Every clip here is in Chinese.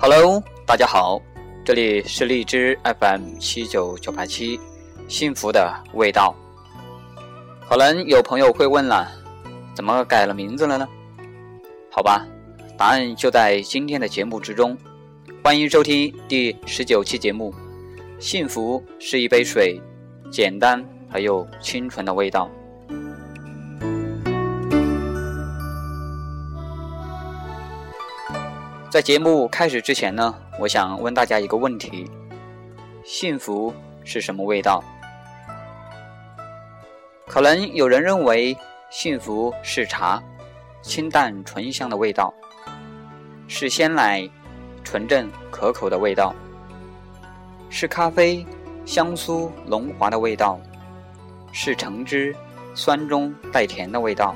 Hello，大家好，这里是荔枝 FM 七九九八七，幸福的味道。可能有朋友会问了，怎么改了名字了呢？好吧，答案就在今天的节目之中。欢迎收听第十九期节目。幸福是一杯水，简单而又清纯的味道。在节目开始之前呢，我想问大家一个问题：幸福是什么味道？可能有人认为幸福是茶，清淡醇香的味道；是鲜奶，纯正可口的味道；是咖啡，香酥浓滑的味道；是橙汁，酸中带甜的味道。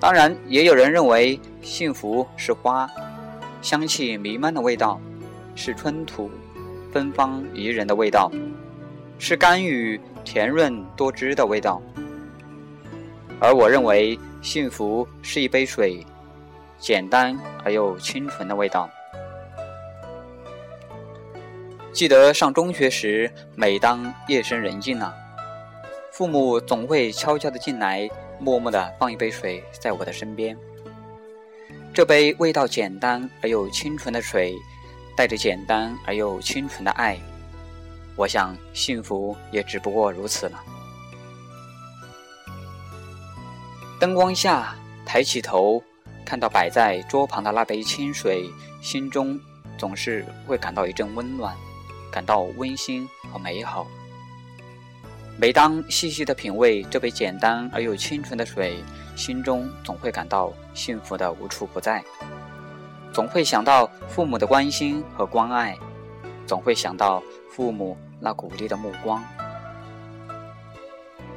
当然，也有人认为幸福是花，香气弥漫的味道，是春土，芬芳宜人的味道，是甘雨甜润多汁的味道。而我认为幸福是一杯水，简单而又清纯的味道。记得上中学时，每当夜深人静了，父母总会悄悄地进来。默默地放一杯水在我的身边，这杯味道简单而又清纯的水，带着简单而又清纯的爱。我想，幸福也只不过如此了。灯光下，抬起头，看到摆在桌旁的那杯清水，心中总是会感到一阵温暖，感到温馨和美好。每当细细的品味这杯简单而又清纯的水，心中总会感到幸福的无处不在，总会想到父母的关心和关爱，总会想到父母那鼓励的目光。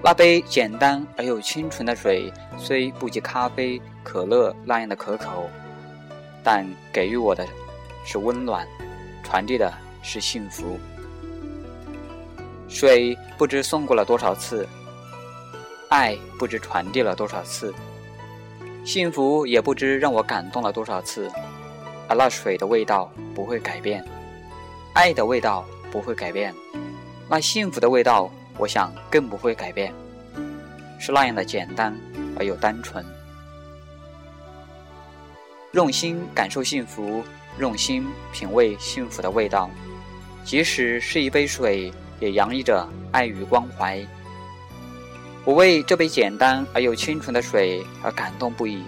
那杯简单而又清纯的水，虽不及咖啡、可乐那样的可口，但给予我的是温暖，传递的是幸福。水不知送过了多少次，爱不知传递了多少次，幸福也不知让我感动了多少次，而那水的味道不会改变，爱的味道不会改变，那幸福的味道，我想更不会改变，是那样的简单而又单纯。用心感受幸福，用心品味幸福的味道，即使是一杯水。也洋溢着爱与关怀。我为这杯简单而又清纯的水而感动不已。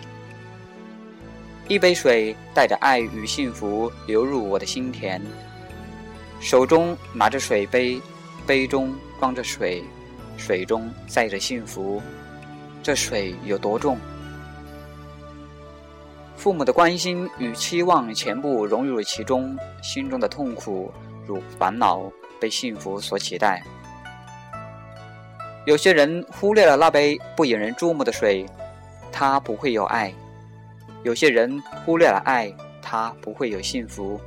一杯水带着爱与幸福流入我的心田，手中拿着水杯，杯中装着水，水中载着幸福。这水有多重？父母的关心与期望全部融入其中，心中的痛苦如烦恼。被幸福所取代。有些人忽略了那杯不引人注目的水，他不会有爱；有些人忽略了爱，他不会有幸福；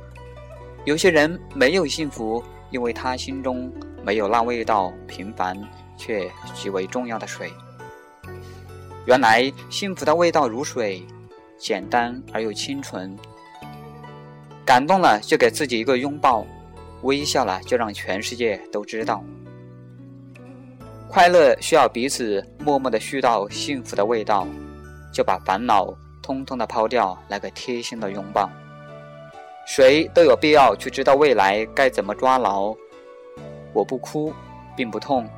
有些人没有幸福，因为他心中没有那味道平凡却极为重要的水。原来幸福的味道如水，简单而又清纯。感动了就给自己一个拥抱。微笑了，就让全世界都知道，快乐需要彼此默默的絮叨幸福的味道，就把烦恼通通的抛掉，来个贴心的拥抱。谁都有必要去知道未来该怎么抓牢。我不哭，并不痛，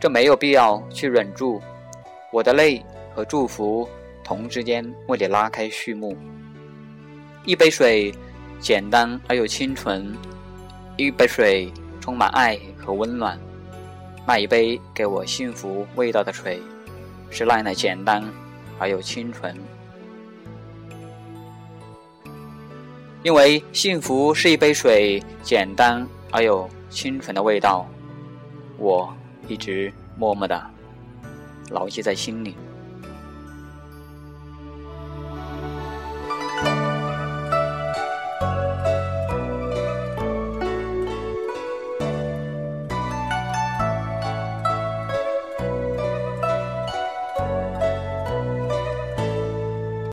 这没有必要去忍住。我的泪和祝福同之间为你拉开序幕。一杯水，简单而又清纯。一杯水充满爱和温暖，那一杯给我幸福味道的水，是那样的简单而又清纯。因为幸福是一杯水，简单而又清纯的味道，我一直默默的牢记在心里。